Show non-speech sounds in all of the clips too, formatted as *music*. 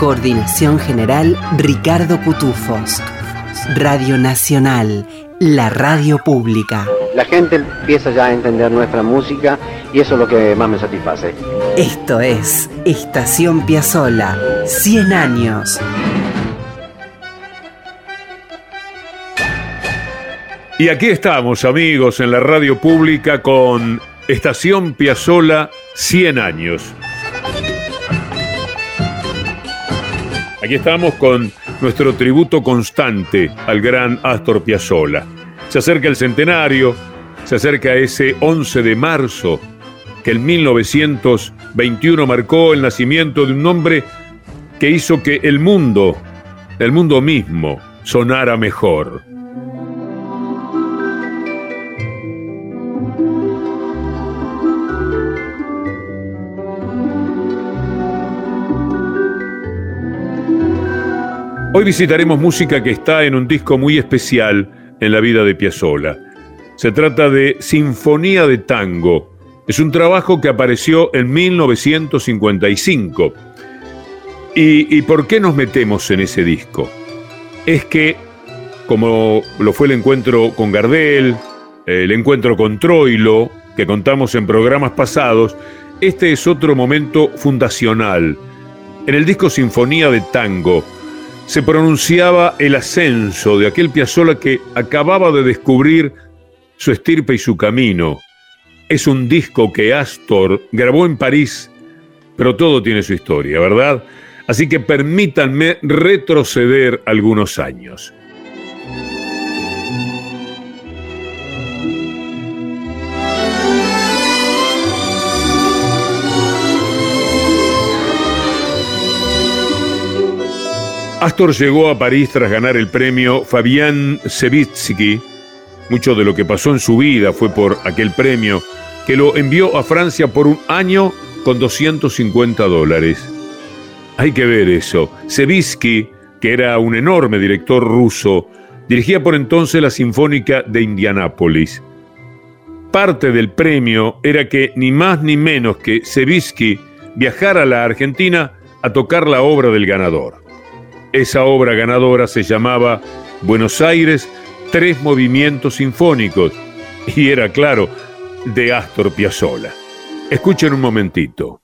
Coordinación general Ricardo Cutufos. Radio Nacional, la radio pública. La gente empieza ya a entender nuestra música y eso es lo que más me satisface. Esto es Estación Piazzola, 100 años. Y aquí estamos, amigos, en la radio pública con Estación Piazzola 100 años. Aquí estamos con nuestro tributo constante al gran Astor Piazzolla. Se acerca el centenario, se acerca ese 11 de marzo que en 1921 marcó el nacimiento de un hombre que hizo que el mundo, el mundo mismo, sonara mejor. Hoy visitaremos música que está en un disco muy especial en la vida de Piazzolla. Se trata de Sinfonía de Tango. Es un trabajo que apareció en 1955. ¿Y, ¿Y por qué nos metemos en ese disco? Es que, como lo fue el encuentro con Gardel, el encuentro con Troilo, que contamos en programas pasados, este es otro momento fundacional. En el disco Sinfonía de Tango, se pronunciaba el ascenso de aquel Piazzolla que acababa de descubrir su estirpe y su camino. Es un disco que Astor grabó en París, pero todo tiene su historia, ¿verdad? Así que permítanme retroceder algunos años. Astor llegó a París tras ganar el premio Fabián Sevitsky. Mucho de lo que pasó en su vida fue por aquel premio, que lo envió a Francia por un año con 250 dólares. Hay que ver eso. Sevitsky, que era un enorme director ruso, dirigía por entonces la Sinfónica de Indianápolis. Parte del premio era que ni más ni menos que Sevitsky viajara a la Argentina a tocar la obra del ganador. Esa obra ganadora se llamaba Buenos Aires, tres movimientos sinfónicos, y era claro, de Astor Piazzolla. Escuchen un momentito.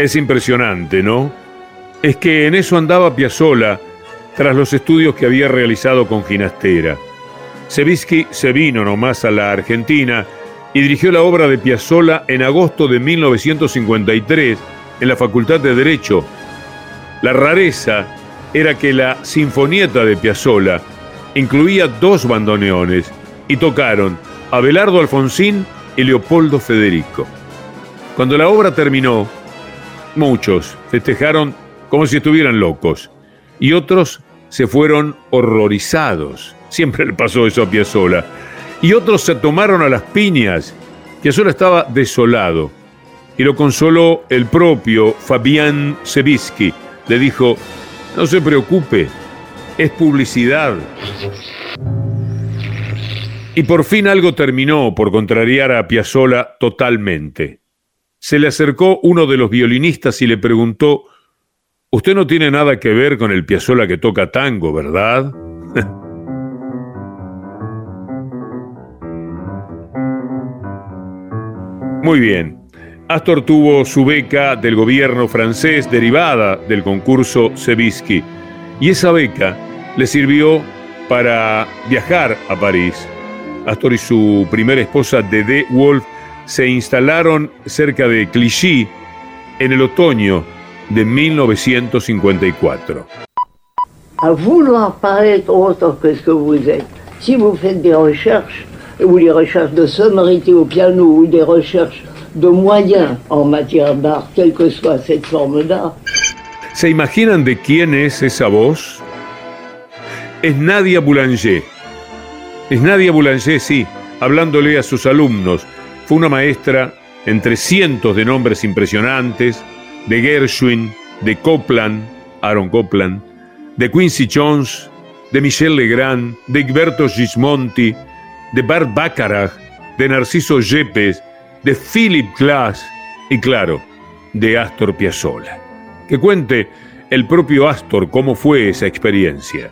Es impresionante, ¿no? Es que en eso andaba Piazzolla tras los estudios que había realizado con Ginastera. Sevisky se vino nomás a la Argentina y dirigió la obra de Piazzolla en agosto de 1953 en la Facultad de Derecho. La rareza era que la Sinfonieta de Piazzolla incluía dos bandoneones y tocaron Abelardo Alfonsín y Leopoldo Federico. Cuando la obra terminó, muchos festejaron como si estuvieran locos y otros se fueron horrorizados. Siempre le pasó eso a Piazzolla. Y otros se tomaron a las piñas. Piazzolla estaba desolado y lo consoló el propio Fabián Sebisky. Le dijo, no se preocupe, es publicidad. Y por fin algo terminó por contrariar a Piazzolla totalmente. Se le acercó uno de los violinistas y le preguntó, Usted no tiene nada que ver con el Piazzolla que toca tango, ¿verdad? *laughs* Muy bien. Astor tuvo su beca del gobierno francés derivada del concurso Sebisky y esa beca le sirvió para viajar a París. Astor y su primera esposa, Dede Wolf, se instalaron cerca de Clichy en el otoño de 1954. À vouloir paraître autre que ce que vous êtes, si vous faites des recherches, ou des recherches de sonorité au piano, ou des recherches de moyens en matière d'art, quelle que soit cette forme d'art. ¿Se imaginan de quién es esa voz? Es Nadia Boulanger. Es Nadia Boulanger, sí, hablándole a sus alumnos. Fue una maestra entre cientos de nombres impresionantes, de Gershwin, de Copland, Aaron Copland, de Quincy Jones, de Michel Legrand, de Egberto Gismonti, de Bart Bacharach, de Narciso Yepes, de Philip Glass y claro, de Astor Piazzolla. Que cuente el propio Astor cómo fue esa experiencia.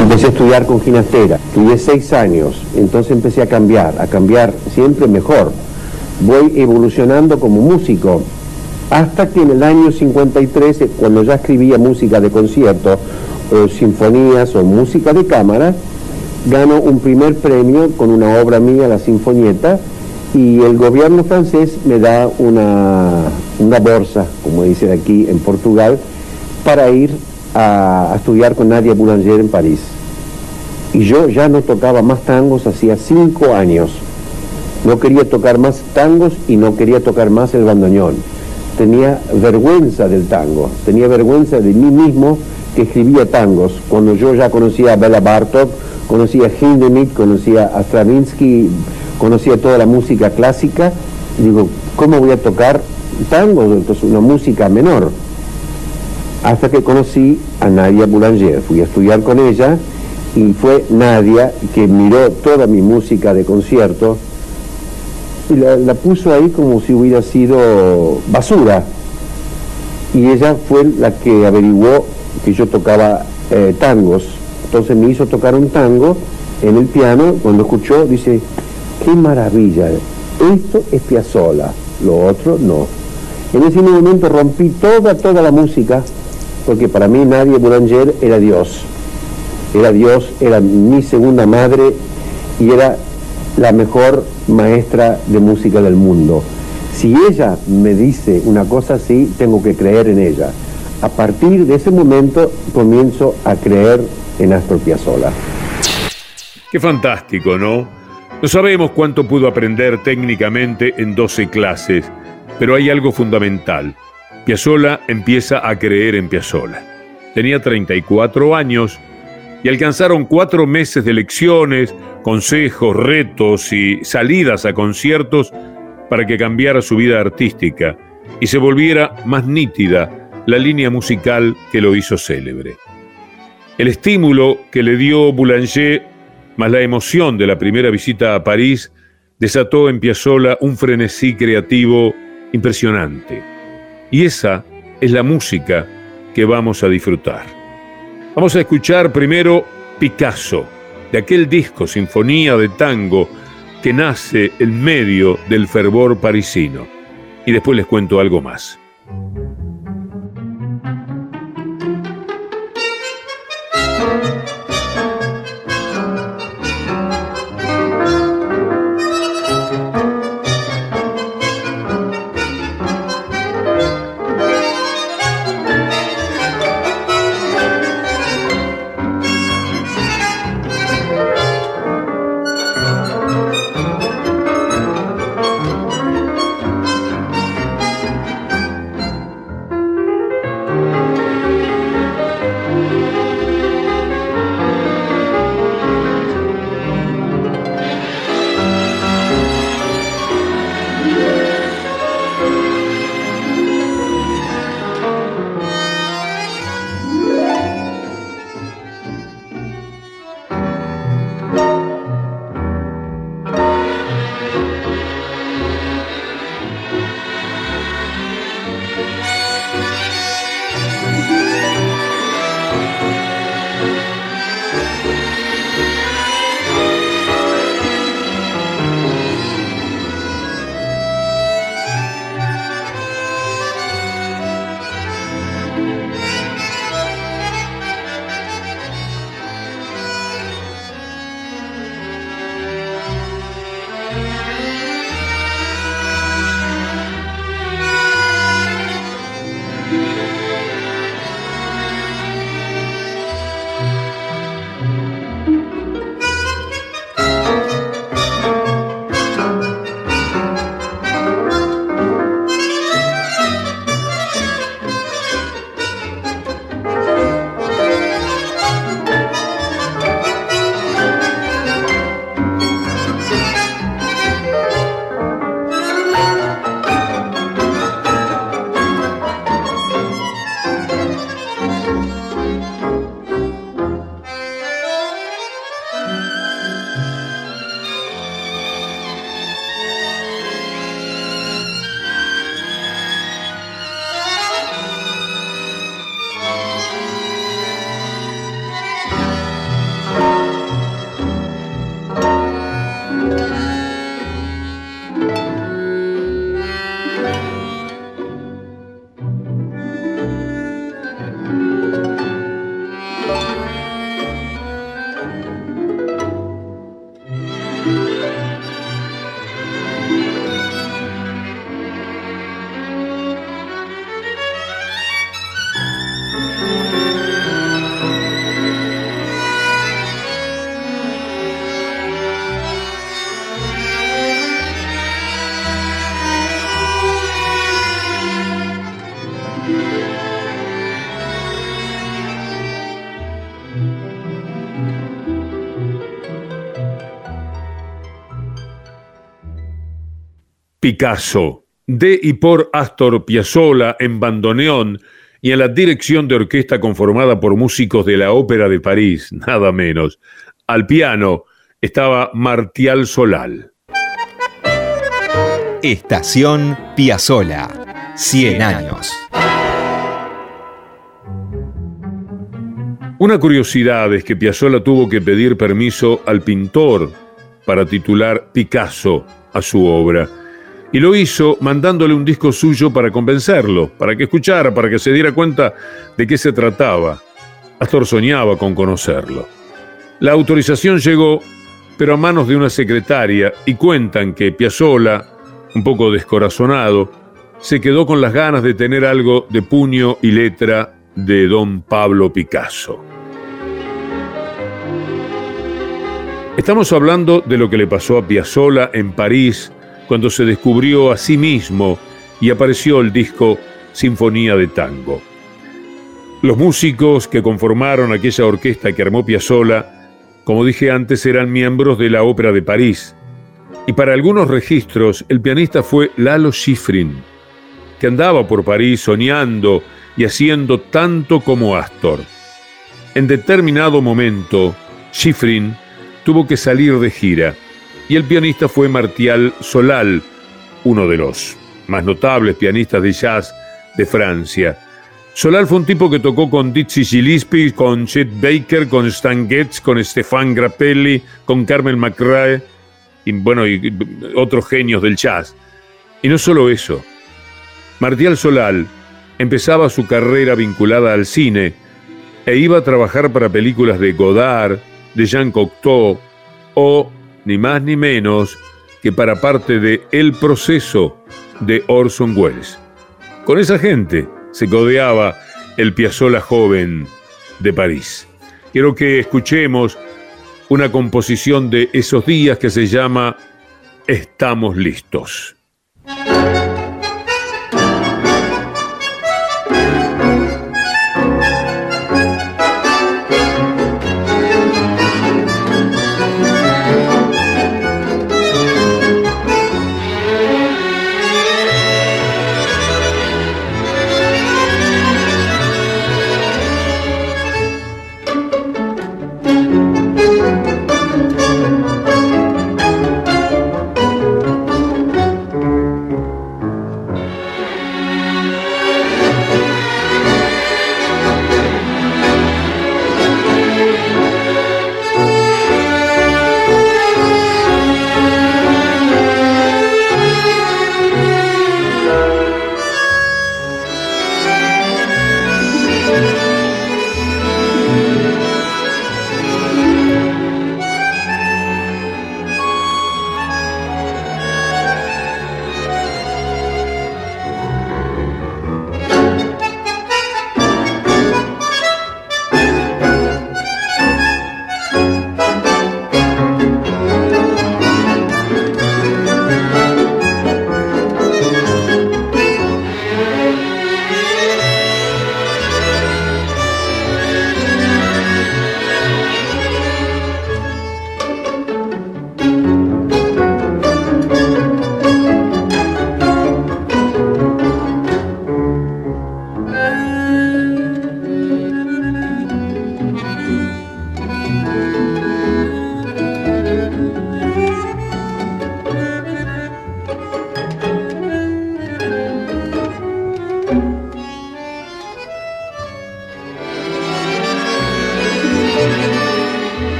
Empecé a estudiar con ginastera, estudié seis años, entonces empecé a cambiar, a cambiar siempre mejor. Voy evolucionando como músico, hasta que en el año 53, cuando ya escribía música de concierto, o sinfonías o música de cámara, gano un primer premio con una obra mía, La Sinfonieta, y el gobierno francés me da una, una bolsa, como dicen aquí en Portugal, para ir a, estudiar con Nadia Boulanger en París. Y yo ya no tocaba más tangos hacía cinco años. No quería tocar más tangos y no quería tocar más el bandoneón. Tenía vergüenza del tango, tenía vergüenza de mí mismo que escribía tangos, cuando yo ya conocía a Bela Bartok, conocía a Hindemith, conocía a Stravinsky, conocía toda la música clásica, digo, ¿cómo voy a tocar tango? Entonces, una música menor. Hasta que conocí a Nadia Boulanger, fui a estudiar con ella y fue Nadia que miró toda mi música de concierto y la, puso ahí como si hubiera sido basura. Y ella fue la que averiguó que yo tocaba eh, tangos entonces me hizo tocar un tango en el piano, cuando escuchó dice, qué maravilla, esto es Piazzolla, lo otro no. En ese momento rompí toda, toda la música, porque para mí nadie Boulanger era Dios. Era Dios, era mi segunda madre y era la mejor maestra de música del mundo. Si ella me dice una cosa así, tengo que creer en ella. A partir de ese momento comienzo a creer en Astor Piazzolla. Qué fantástico, ¿no? No sabemos cuánto pudo aprender técnicamente en 12 clases, pero hay algo fundamental. Piazzolla empieza a creer en Piazzolla. Tenía 34 años y alcanzaron cuatro meses de lecciones, consejos, retos y salidas a conciertos para que cambiara su vida artística y se volviera más nítida la línea musical que lo hizo célebre. El estímulo que le dio Boulanger, más la emoción de la primera visita a París, desató en Piazzolla un frenesí creativo impresionante. Y esa es la música que vamos a disfrutar. Vamos a escuchar primero Picasso, de aquel disco Sinfonía de Tango que nace en medio del fervor parisino. Y después les cuento algo más. Picasso, de y por Astor Piazzolla en bandoneón y en la dirección de orquesta conformada por músicos de la Ópera de París, *laughs* nada menos. Al piano estaba Martial Solal. Estación Piazzolla, 100 años. Una curiosidad es que Piazzolla tuvo que pedir permiso al pintor para titular Picasso a su obra y lo hizo mandándole un disco suyo para convencerlo, para que escuchara, para que se diera cuenta de qué se trataba. Astor soñaba con conocerlo. La autorización llegó, pero a manos de una secretaria, y cuentan que Piazzolla, un poco descorazonado, se quedó con las ganas de tener algo de puño y letra de don Pablo Picasso. Estamos hablando de lo que le pasó a Piazzolla en París cuando se descubrió a sí mismo y apareció el disco Sinfonía de Tango. Los músicos que conformaron aquella orquesta que armó Piazzolla, como dije antes, eran miembros de la Ópera de París. Y para algunos registros, el pianista fue Lalo Schifrin, que andaba por París soñando y haciendo tanto como Astor. En determinado momento, Schifrin tuvo que salir de gira y el pianista fue Martial Solal, uno de los más notables pianistas de jazz de Francia. Solal fue un tipo que tocó con Dizzy Gillespie, con Chet Baker, con Stan Getz, con Stefan Grappelli, con Carmel McRae y bueno, y otros genios del jazz. Y no solo eso. Martial Solal empezaba su carrera vinculada al cine e iba a trabajar para películas de Godard, de Jean Cocteau o ni más ni menos que para parte de El proceso de Orson Welles. Con esa gente se codeaba el Piazzolla joven de París. Quiero que escuchemos una composición de esos días que se llama Estamos listos.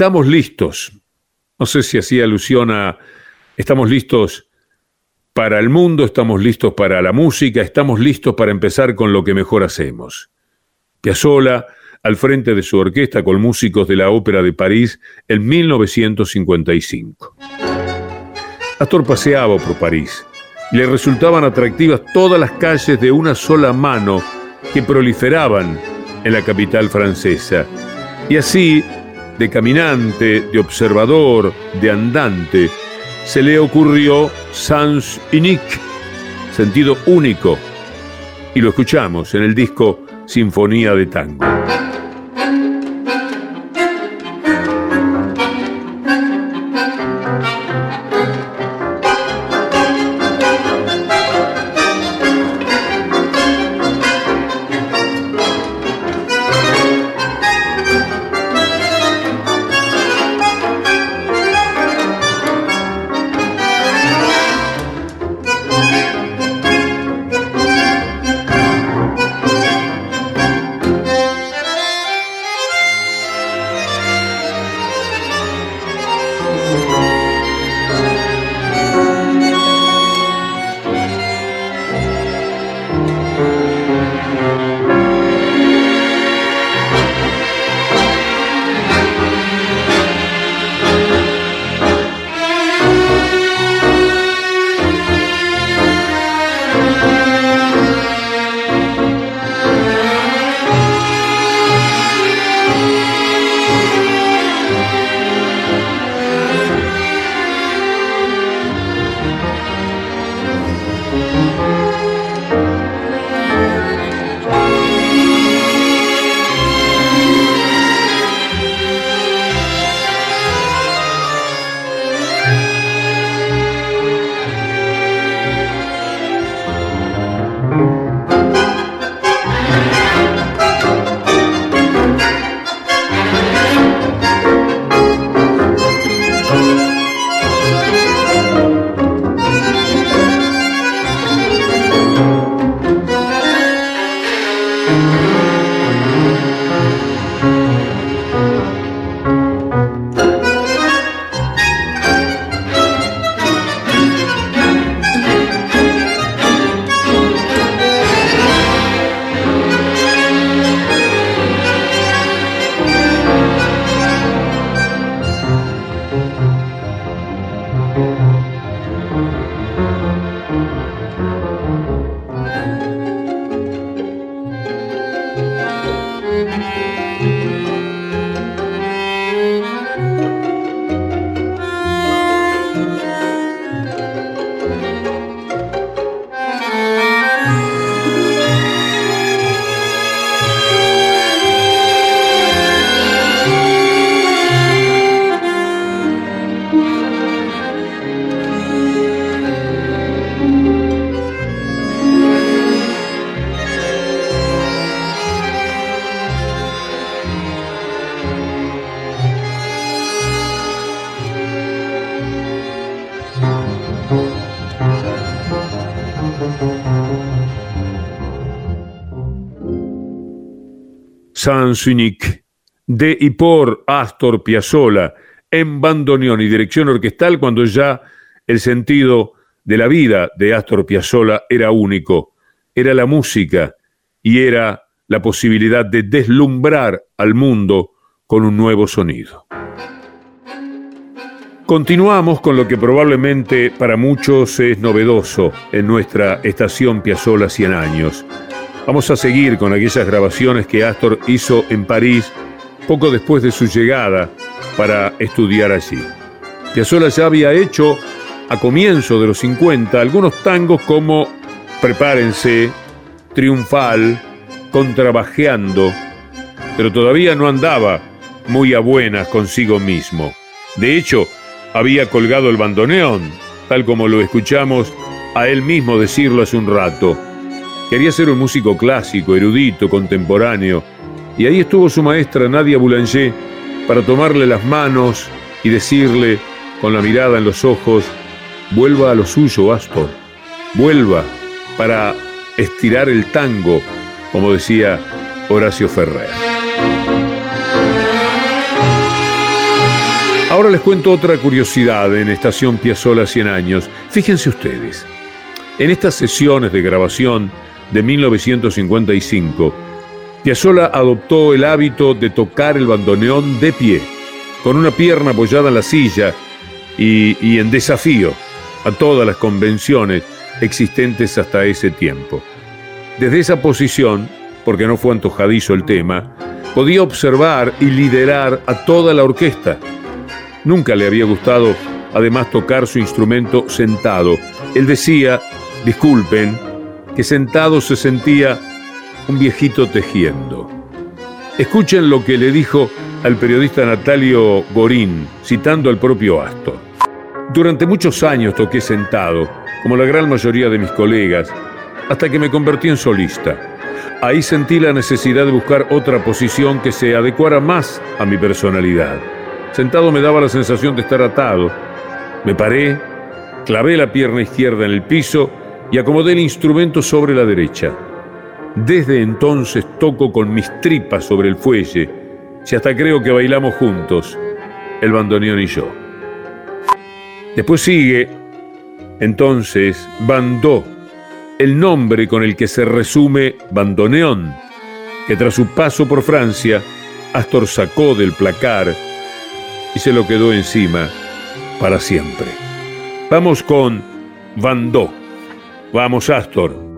Estamos listos. No sé si hacía alusión a estamos listos para el mundo, estamos listos para la música, estamos listos para empezar con lo que mejor hacemos. Piazzolla, al frente de su orquesta con músicos de la Ópera de París en 1955. Astor paseaba por París. Le resultaban atractivas todas las calles de una sola mano que proliferaban en la capital francesa. Y así, de caminante, de observador, de andante, se le ocurrió Sans Unique, sentido único, y lo escuchamos en el disco Sinfonía de Tango. Sans Unique, de y por Astor Piazzolla, en bandoneón y dirección orquestal cuando ya el sentido de la vida de Astor Piazzolla era único, era la música y era la posibilidad de deslumbrar al mundo con un nuevo sonido. Continuamos con lo que probablemente para muchos es novedoso en nuestra estación Piazzolla 100 años, Vamos a seguir con aquellas grabaciones que Astor hizo en París poco después de su llegada para estudiar allí. Piazzolla ya había hecho a comienzo de los 50 algunos tangos como Prepárense, Triunfal, Contrabajeando, pero todavía no andaba muy a buenas consigo mismo. De hecho, había colgado el bandoneón, tal como lo escuchamos a él mismo decirlo hace un rato Quería ser un músico clásico, erudito, contemporáneo, y ahí estuvo su maestra Nadia Boulanger para tomarle las manos y decirle, con la mirada en los ojos, vuelva a lo suyo, Astor, vuelva para estirar el tango, como decía Horacio Ferrer. Ahora les cuento otra curiosidad en Estación Piazzola 100 años. Fíjense ustedes, en estas sesiones de grabación de 1955, Piazzola adoptó el hábito de tocar el bandoneón de pie, con una pierna apoyada en la silla y, y en desafío a todas las convenciones existentes hasta ese tiempo. Desde esa posición, porque no fue antojadizo el tema, podía observar y liderar a toda la orquesta Nunca le había gustado además tocar su instrumento sentado. Él decía, disculpen, que sentado se sentía un viejito tejiendo. Escuchen lo que le dijo al periodista Natalio Gorín, citando al propio Astor. Durante muchos años toqué sentado, como la gran mayoría de mis colegas, hasta que me convertí en solista. Ahí sentí la necesidad de buscar otra posición que se adecuara más a mi personalidad. Sentado me daba la sensación de estar atado. Me paré, clavé la pierna izquierda en el piso y acomodé el instrumento sobre la derecha. Desde entonces toco con mis tripas sobre el fuelle, si hasta creo que bailamos juntos, el bandoneón y yo. Después sigue, entonces, bandó, el nombre con el que se resume bandoneón, que tras su paso por Francia, Astor sacó del placar y se lo quedó encima para siempre. Vamos con Vandó. Vamos, Astor.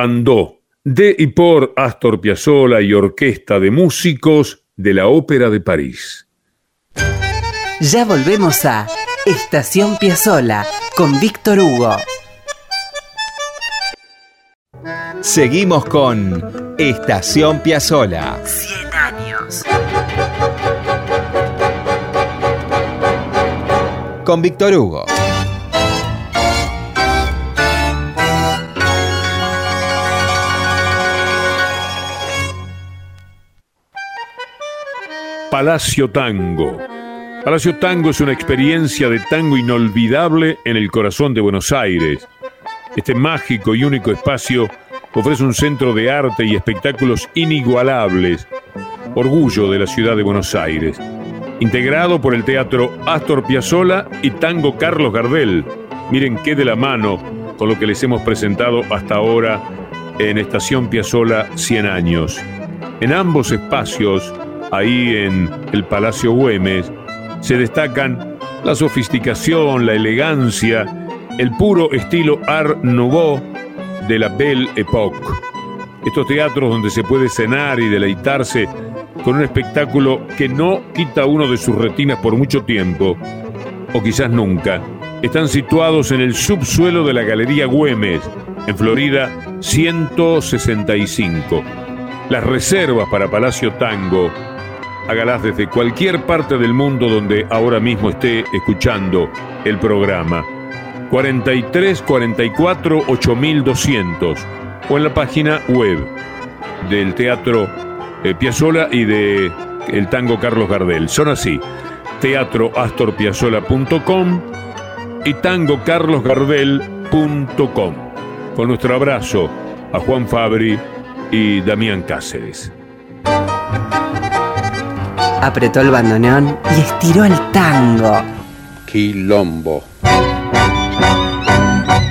Bandó, de y por Astor Piazzolla y Orquesta de Músicos de la Ópera de París. Ya volvemos a Estación Piazzola con Víctor Hugo. Seguimos con Estación Piazzola. 100 años. Con Víctor Hugo. Palacio Tango. Palacio Tango es una experiencia de tango inolvidable en el corazón de Buenos Aires. Este mágico y único espacio ofrece un centro de arte y espectáculos inigualables, orgullo de la ciudad de Buenos Aires, integrado por el Teatro Astor Piazzolla y Tango Carlos Gardel. Miren qué de la mano con lo que les hemos presentado hasta ahora en Estación Piazzola 100 años. En ambos espacios, ahí en el Palacio Güemes, se destacan la sofisticación, la elegancia, el puro estilo Art Nouveau de la Belle Époque. Estos teatros donde se puede cenar y deleitarse con un espectáculo que no quita uno de sus retinas por mucho tiempo, o quizás nunca, están situados en el subsuelo de la Galería Güemes, en Florida 165. Las reservas para Palacio Tango, hágalas desde cualquier parte del mundo donde ahora mismo esté escuchando el programa. 43 44 8200 o en la página web del Teatro eh, Piazzola y de el Tango Carlos Gardel. Son así: teatroastorpiazzola.com y tangocarlosgardel.com. Con nuestro abrazo a Juan Fabri y Damián Cáceres. Apretó el bandoneón y estiró el tango. Quilombo.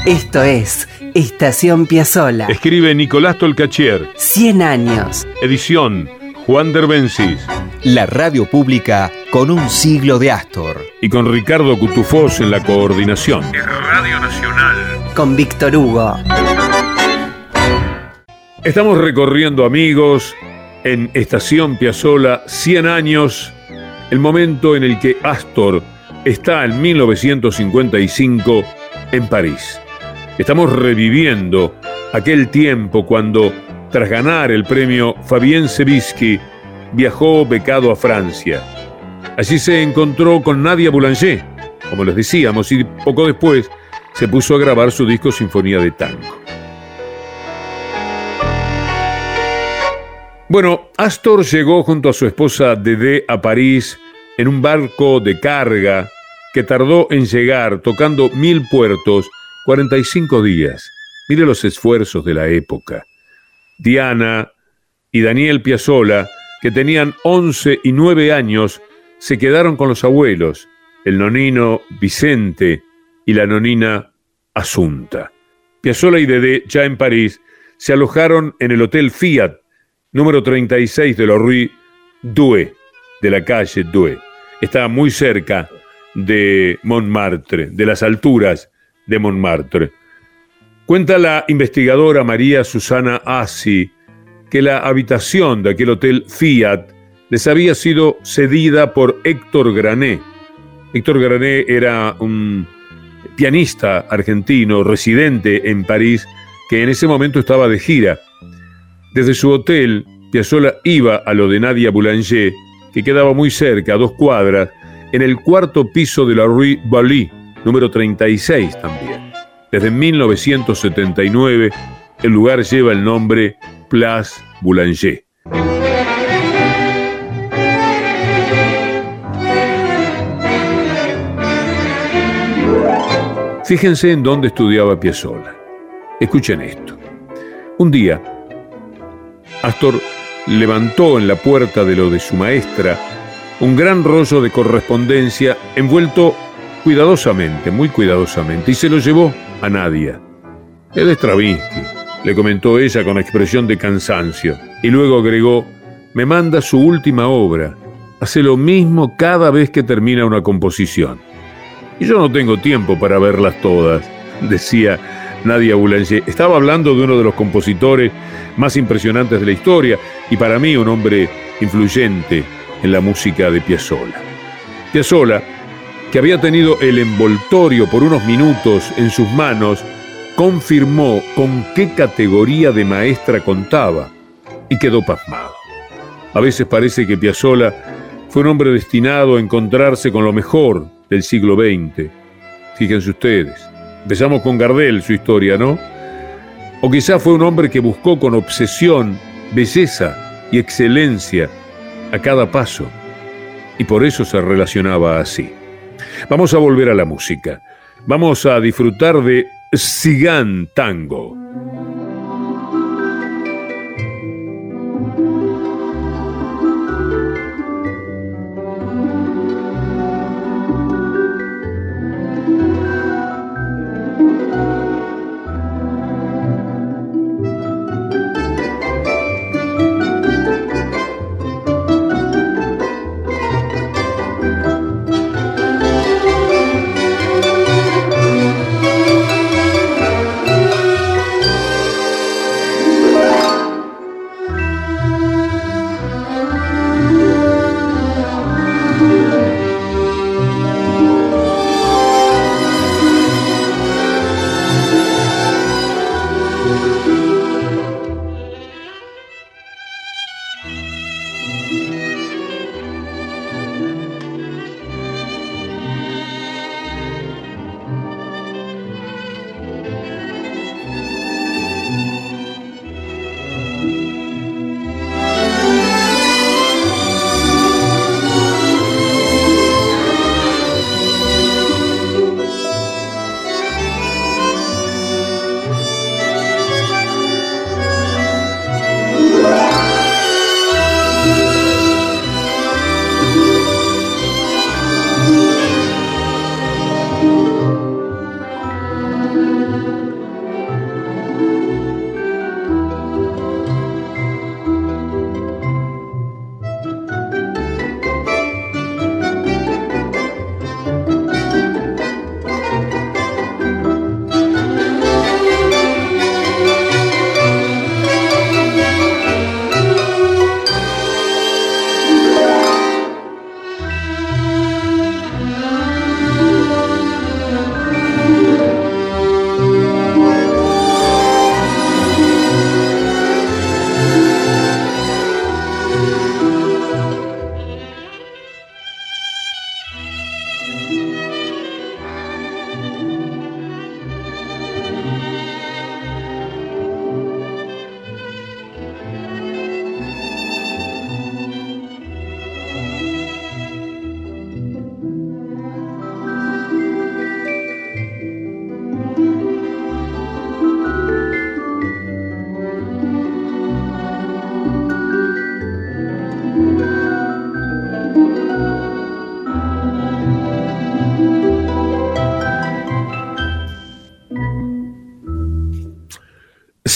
Esto es Estación Piazzola. Escribe Nicolás Tolcachier. 100 años. Edición Juan Derbencis. La radio pública con un siglo de Astor. Y con Ricardo Cutufós en la coordinación. Radio Nacional. Con Víctor Hugo. Estamos recorriendo, amigos, en Estación Piazzola 100 años, el momento en el que Astor está en 1955 en París. Estamos reviviendo aquel tiempo cuando, tras ganar el premio Fabien Sebisky, viajó becado a Francia. Allí se encontró con Nadia Boulanger, como les decíamos, y poco después se puso a grabar su disco Sinfonía de Tango. Bueno, Astor llegó junto a su esposa Dede a París en un barco de carga que tardó en llegar tocando mil puertos 45 días. Mire los esfuerzos de la época. Diana y Daniel Piazzola, que tenían 11 y 9 años, se quedaron con los abuelos, el nonino Vicente y la nonina Asunta. Piazzola y Dedé, ya en París, se alojaron en el Hotel Fiat, número 36 de la Rue Douai, de la calle Douai. Está muy cerca de Montmartre, de las alturas de Montmartre. Cuenta la investigadora María Susana Assi que la habitación de aquel hotel Fiat les había sido cedida por Héctor Grané. Héctor Grané era un pianista argentino residente en París que en ese momento estaba de gira. Desde su hotel, Piazzolla iba a lo de Nadia Boulanger, que quedaba muy cerca, a dos cuadras, en el cuarto piso de la Rue Bali, número 36 también. Desde 1979, el lugar lleva el nombre Place Boulanger. Fíjense en dónde estudiaba Piazzolla. Escuchen esto. Un día, Astor levantó en la puerta de lo de su maestra un gran rollo de correspondencia envuelto cuidadosamente, muy cuidadosamente, y se lo llevó a Nadia. Es de Stravinsky, le comentó ella con expresión de cansancio, y luego agregó, me manda su última obra, hace lo mismo cada vez que termina una composición. Y yo no tengo tiempo para verlas todas, decía Nadia Boulanger. Estaba hablando de uno de los compositores más impresionantes de la historia y para mí un hombre influyente en la música de Piazzolla. Piazzolla que había tenido el envoltorio por unos minutos en sus manos, confirmó con qué categoría de maestra contaba y quedó pasmado. A veces parece que Piazzolla fue un hombre destinado a encontrarse con lo mejor del siglo XX. Fíjense ustedes, empezamos con Gardel su historia, ¿no? O quizá fue un hombre que buscó con obsesión belleza y excelencia a cada paso y por eso se relacionaba así. Vamos a volver a la música. Vamos a disfrutar de Sigan Tango.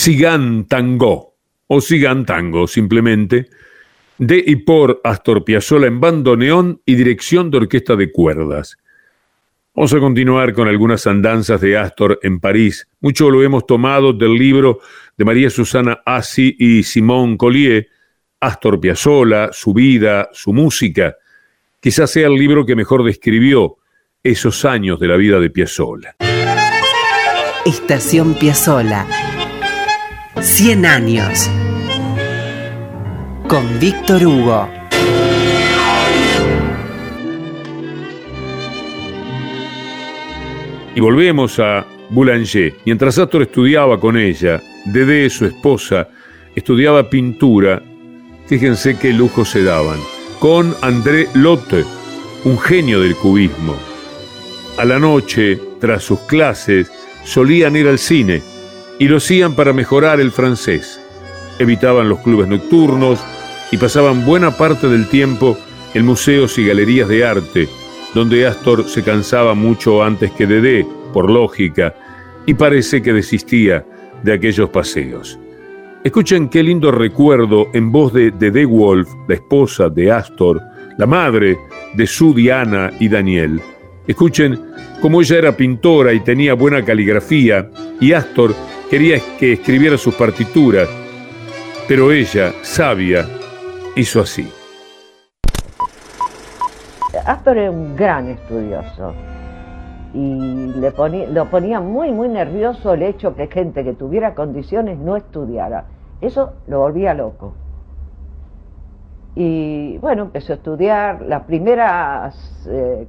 Sigan Tango, o Sigan Tango simplemente, de y por Astor Piazzolla en bandoneón y dirección de orquesta de cuerdas. Vamos a continuar con algunas andanzas de Astor en París. Mucho lo hemos tomado del libro de María Susana Assi y Simón Collier, Astor Piazzolla, su vida, su música. Quizás sea el libro que mejor describió esos años de la vida de Piazzolla. Estación Piazzolla 100 años. Con Víctor Hugo. Y volvemos a Boulanger. Mientras Astor estudiaba con ella, Dede, su esposa, estudiaba pintura. Fíjense qué lujo se daban. Con André Lotte, un genio del cubismo. A la noche, tras sus clases, solían ir al cine y lo hacían para mejorar el francés. Evitaban los clubes nocturnos y pasaban buena parte del tiempo en museos y galerías de arte, donde Astor se cansaba mucho antes que Dedé, por lógica, y parece que desistía de aquellos paseos. Escuchen qué lindo recuerdo en voz de Dedé Wolf, la esposa de Astor, la madre de su Diana y Daniel. Escuchen cómo ella era pintora y tenía buena caligrafía, y Astor quería que escribiera sus partituras, pero ella, sabia, hizo así. Astor era un gran estudioso y le ponía, lo ponía muy, muy nervioso el hecho que gente que tuviera condiciones no estudiara. Eso lo volvía loco. Y bueno, empezó a estudiar las primeras eh,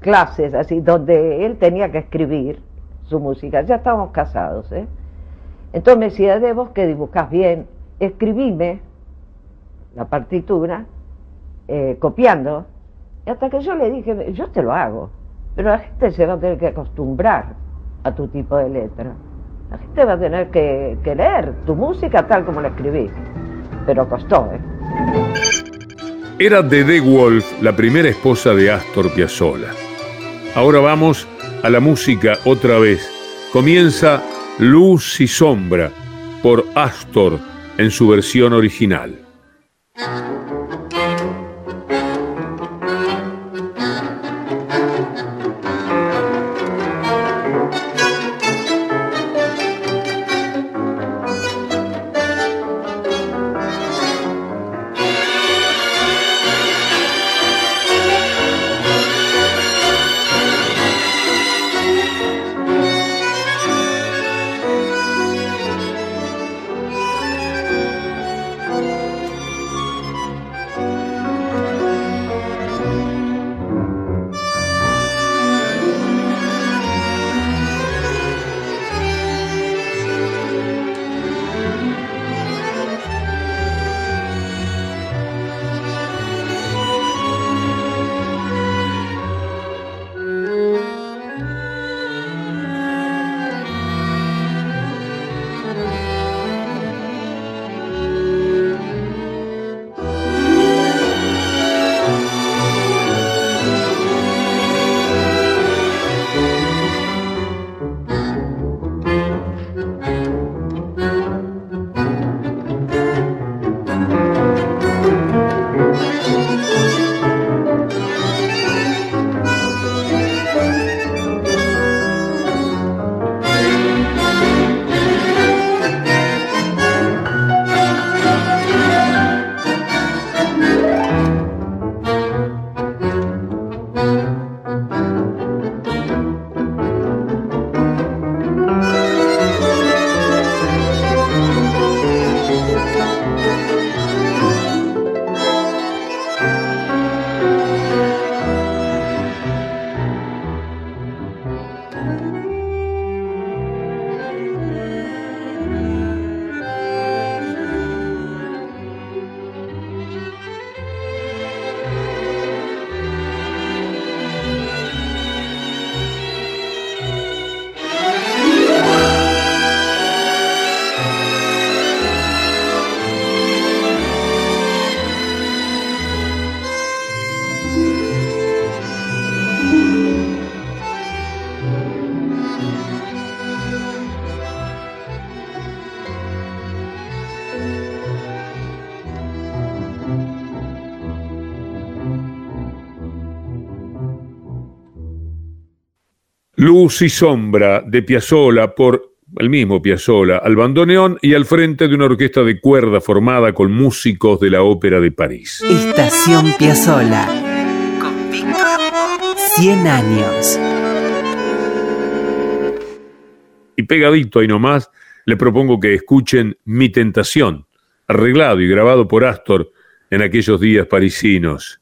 clases, así, donde él tenía que escribir su música. Ya estábamos casados, ¿eh? Entonces me decía, de vos que dibujás bien, escribime la partitura eh, copiando. Y hasta que yo le dije, yo te lo hago, pero la gente se va a tener que acostumbrar a tu tipo de letra. La gente va a tener que, que leer tu música tal como la escribí. Pero costó, ¿eh? Era Dede Wolf la primera esposa de Astor Piazzolla. Ahora vamos a la música otra vez. Comienza Luz y Sombra por Astor en su versión original. Luz y sombra de Piazzolla por el mismo Piazzolla al bandoneón y al frente de una orquesta de cuerda formada con músicos de la Ópera de París. Estación Piazzolla. Con Víctor 100 años. Y pegadito ahí nomás, le propongo que escuchen Mi Tentación, arreglado y grabado por Astor en aquellos días parisinos.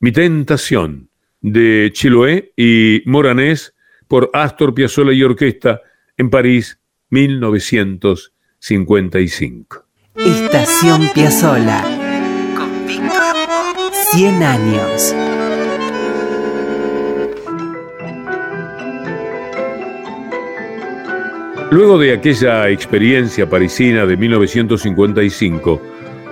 Mi tentación de Chiloé y Moranés por Astor Piazzolla y Orquesta en París 1955. Estación Piazzolla con Víctor 100 años. Luego de aquella experiencia parisina de 1955,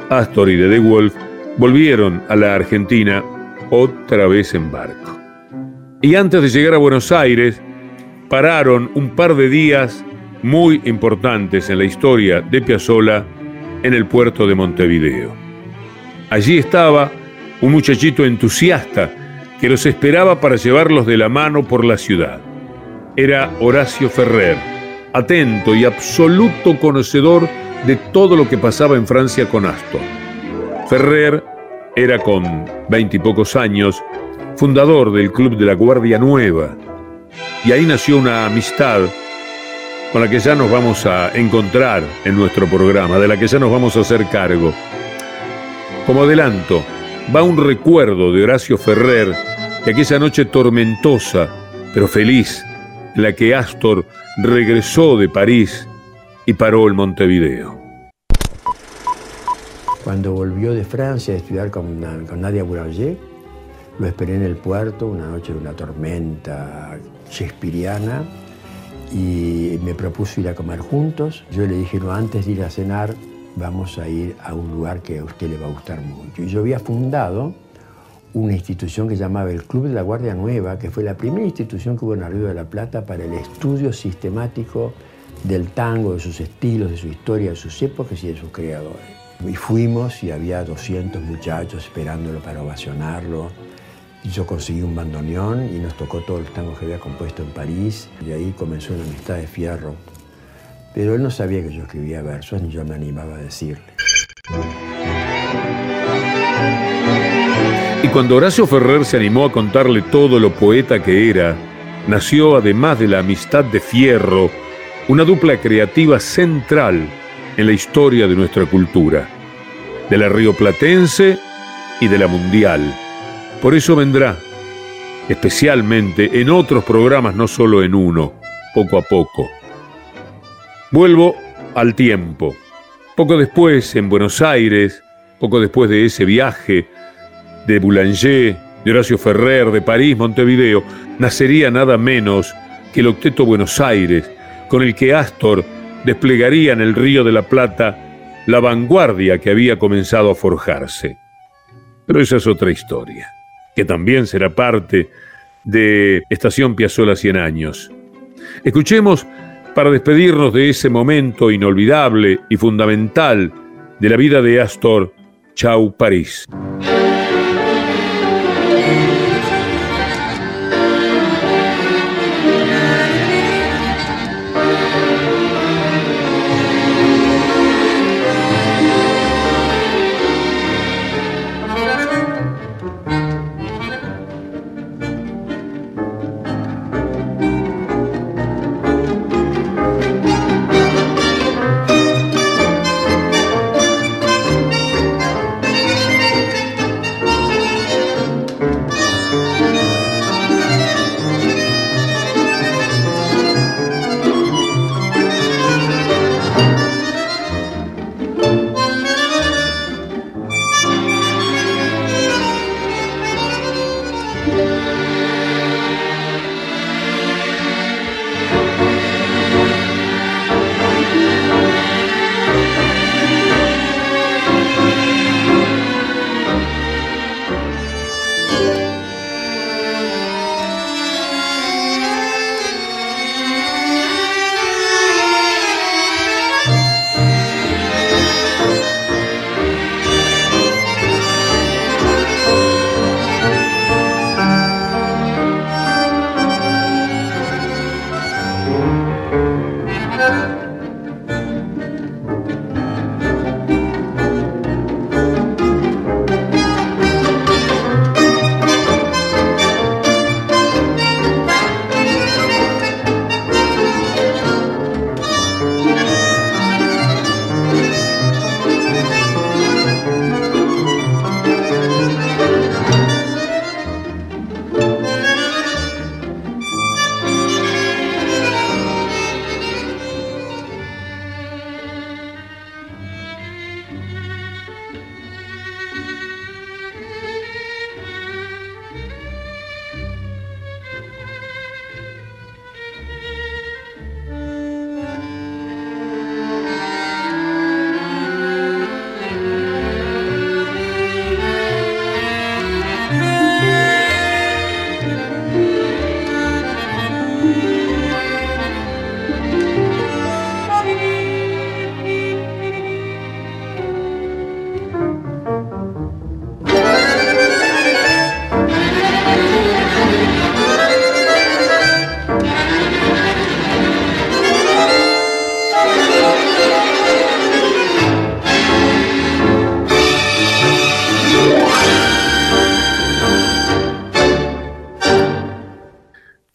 Astor y The Wolf volvieron a la Argentina otra vez en barco. Y antes de llegar a Buenos Aires, pararon un par de días muy importantes en la historia de Piazzolla en el puerto de Montevideo. Allí estaba un muchachito entusiasta que los esperaba para llevarlos de la mano por la ciudad. Era Horacio Ferrer, atento y absoluto conocedor de todo lo que pasaba en Francia con Astor. Ferrer era con veintipocos años fundador del Club de la Guardia Nueva. Y ahí nació una amistad con la que ya nos vamos a encontrar en nuestro programa, de la que ya nos vamos a hacer cargo. Como adelanto, va un recuerdo de Horacio Ferrer de aquella noche tormentosa, pero feliz, en la que Astor regresó de París y paró el Montevideo. Cuando volvió de Francia a estudiar con, Nadia Boulanger, lo esperé en el puerto una noche de una tormenta shakespeariana y me propuso ir a comer juntos. Yo le dije, no, antes de ir a cenar, vamos a ir a un lugar que a usted le va a gustar mucho. Y yo había fundado una institución que llamaba el Club de la Guardia Nueva, que fue la primera institución que hubo en Río de la Plata para el estudio sistemático del tango, de sus estilos, de su historia, de sus épocas y de sus creadores. Y fuimos y había 200 muchachos esperándolo para ovacionarlo. Y yo conseguí un bandoneón y nos tocó todos los tangos que había compuesto en París. Y ahí comenzó una amistad de fierro. Pero él no sabía que yo escribía versos ni yo me animaba a decirle. Y cuando Horacio Ferrer se animó a contarle todo lo poeta que era, nació, además de la amistad de fierro, una dupla creativa central en la historia de nuestra cultura, de la rioplatense y de la mundial. Por eso vendrá, especialmente en otros programas, no solo en uno, poco a poco. Vuelvo al tiempo. Poco después, en Buenos Aires, poco después de ese viaje de Boulanger, de Horacio Ferrer, de París, Montevideo, nacería nada menos que el Octeto Buenos Aires, con el que Astor desplegaría en el Río de la Plata la vanguardia que había comenzado a forjarse. Pero esa es otra historia, que también será parte de Estación Piazzola 100 años. Escuchemos para despedirnos de ese momento inolvidable y fundamental de la vida de Astor, Chau París.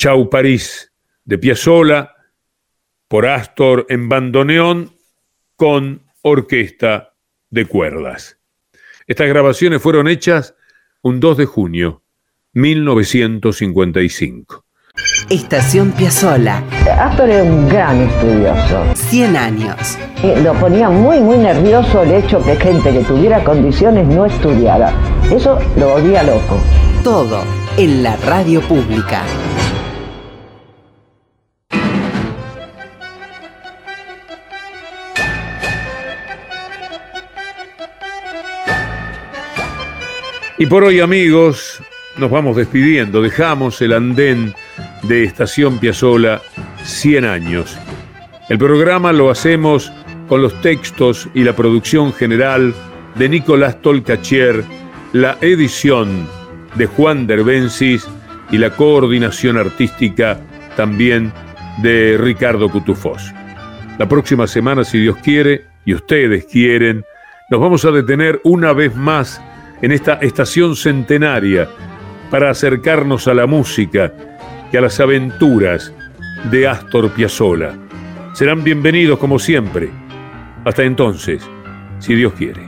Chau París de Piazzolla por Astor en bandoneón con orquesta de cuerdas. Estas grabaciones fueron hechas un 2 de junio 1955. Estación Piazzola. Astor era un gran estudioso. 100 años. Y Lo ponía muy, muy nervioso el hecho que gente que tuviera condiciones no estudiara. Eso lo volvía loco. Todo en la radio pública. Y por hoy, amigos, nos vamos despidiendo. Dejamos el andén de Estación Piazzola 100 años. El programa lo hacemos con los textos y la producción general de Nicolás Tolcachier, la edición de Juan Derbensis y la coordinación artística también de Ricardo Cutufós. La próxima semana, si Dios quiere y ustedes quieren, nos vamos a detener una vez más en esta estación centenaria para acercarnos a la música y a las aventuras de Astor Piazzolla. Serán bienvenidos como siempre. Hasta entonces, si Dios quiere.